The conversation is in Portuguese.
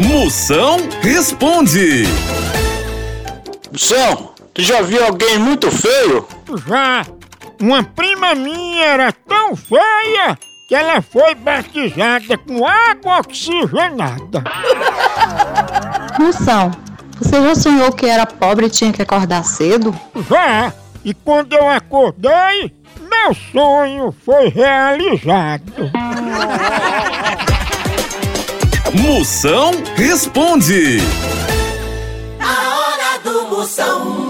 Moção responde. Moção, tu já viu alguém muito feio? Já. Uma prima minha era tão feia que ela foi batizada com água oxigenada. Moção, você já sonhou que era pobre e tinha que acordar cedo? Já. E quando eu acordei, meu sonho foi realizado. Moção responde. A hora do Moção.